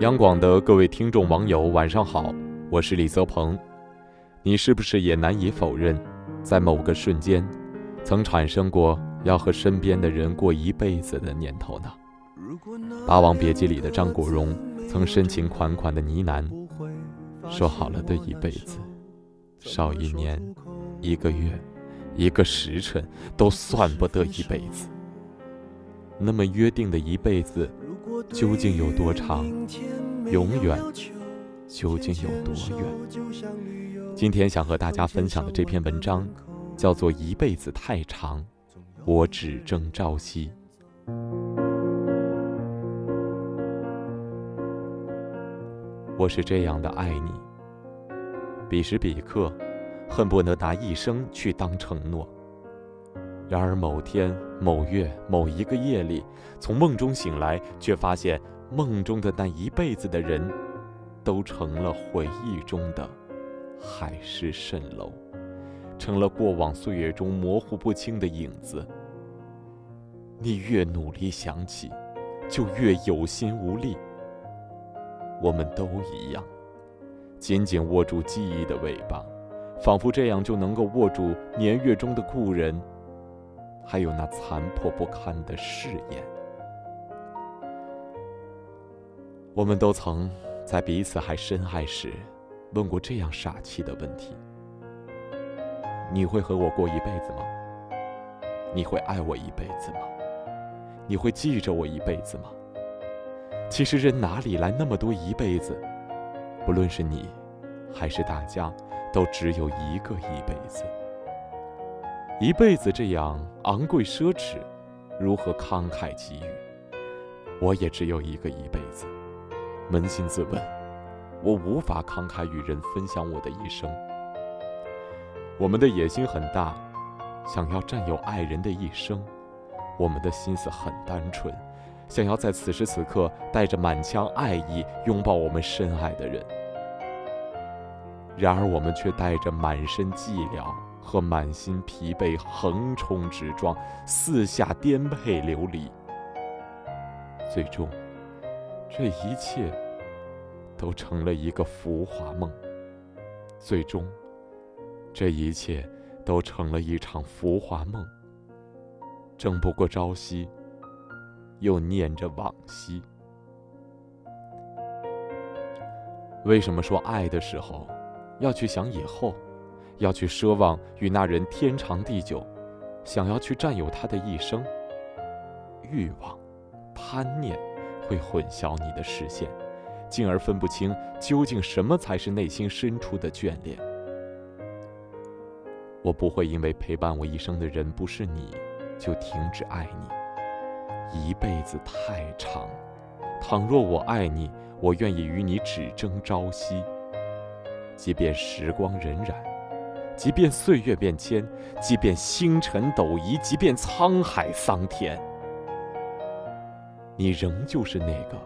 央广的各位听众网友，晚上好，我是李泽鹏。你是不是也难以否认，在某个瞬间，曾产生过要和身边的人过一辈子的念头呢？《霸王别姬》里的张国荣曾深情款款的呢喃，说好了的一辈子，少一年、一个月、一个时辰，都算不得一辈子。那么约定的一辈子，究竟有多长？永远究竟有多远？今天想和大家分享的这篇文章，叫做《一辈子太长，我只争朝夕》。我是这样的爱你，彼时彼刻，恨不能拿一生去当承诺。然而某天某月某一个夜里，从梦中醒来，却发现梦中的那一辈子的人，都成了回忆中的。海市蜃楼，成了过往岁月中模糊不清的影子。你越努力想起，就越有心无力。我们都一样，紧紧握住记忆的尾巴，仿佛这样就能够握住年月中的故人，还有那残破不堪的誓言。我们都曾在彼此还深爱时。问过这样傻气的问题：你会和我过一辈子吗？你会爱我一辈子吗？你会记着我一辈子吗？其实人哪里来那么多一辈子？不论是你，还是大家，都只有一个一辈子。一辈子这样昂贵奢侈，如何慷慨给予？我也只有一个一辈子。扪心自问。我无法慷慨与人分享我的一生。我们的野心很大，想要占有爱人的一生；我们的心思很单纯，想要在此时此刻带着满腔爱意拥抱我们深爱的人。然而，我们却带着满身寂寥和满心疲惫横冲直撞，四下颠沛流离。最终，这一切。都成了一个浮华梦。最终，这一切都成了一场浮华梦。争不过朝夕，又念着往昔。为什么说爱的时候，要去想以后，要去奢望与那人天长地久，想要去占有他的一生？欲望、贪念会混淆你的视线。进而分不清究竟什么才是内心深处的眷恋。我不会因为陪伴我一生的人不是你，就停止爱你。一辈子太长，倘若我爱你，我愿意与你只争朝夕。即便时光荏苒，即便岁月变迁，即便星辰斗移，即便沧海桑田，你仍旧是那个。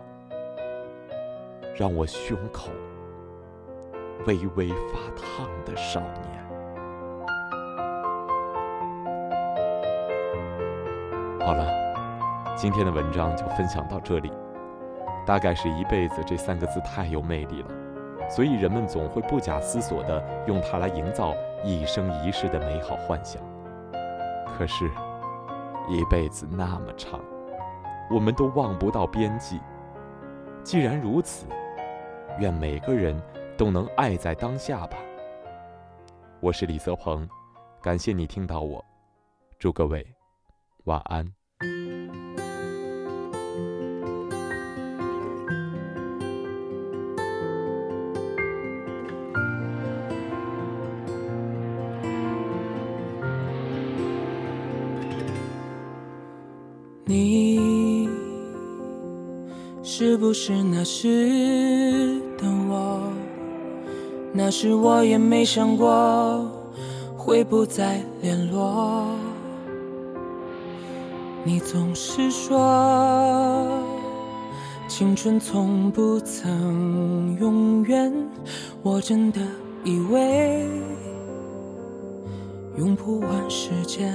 让我胸口微微发烫的少年。好了，今天的文章就分享到这里。大概是一辈子这三个字太有魅力了，所以人们总会不假思索地用它来营造一生一世的美好幻想。可是，一辈子那么长，我们都望不到边际。既然如此，愿每个人都能爱在当下吧。我是李泽鹏，感谢你听到我，祝各位晚安。你是不是那时？的我，那时我也没想过会不再联络。你总是说青春从不曾永远，我真的以为用不完时间。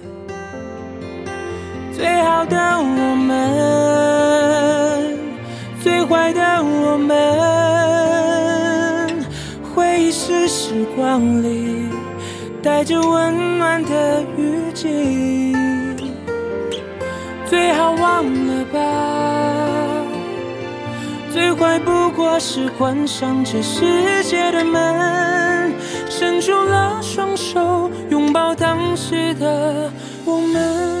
最好的我们，最坏的我们，回忆是时光里带着温暖的雨季。最好忘了吧，最坏不过是关上这世界的门，伸出了双手，拥抱当时的我们。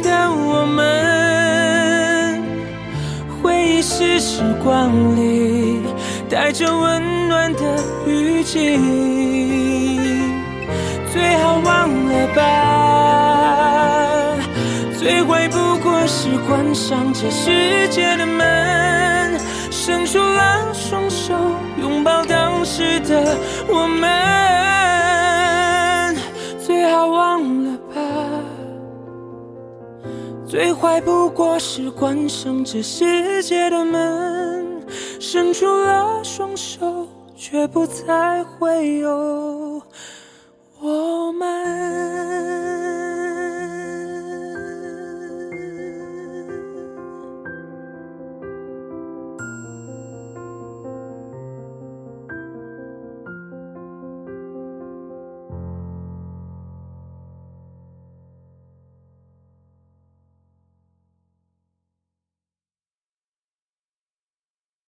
的我们，回忆是时光里带着温暖的雨季。最好忘了吧，最坏不过是关上这世界的门，伸出了双手，拥抱当时的我们。最坏不过是关上这世界的门伸出了双手却不再会有我们。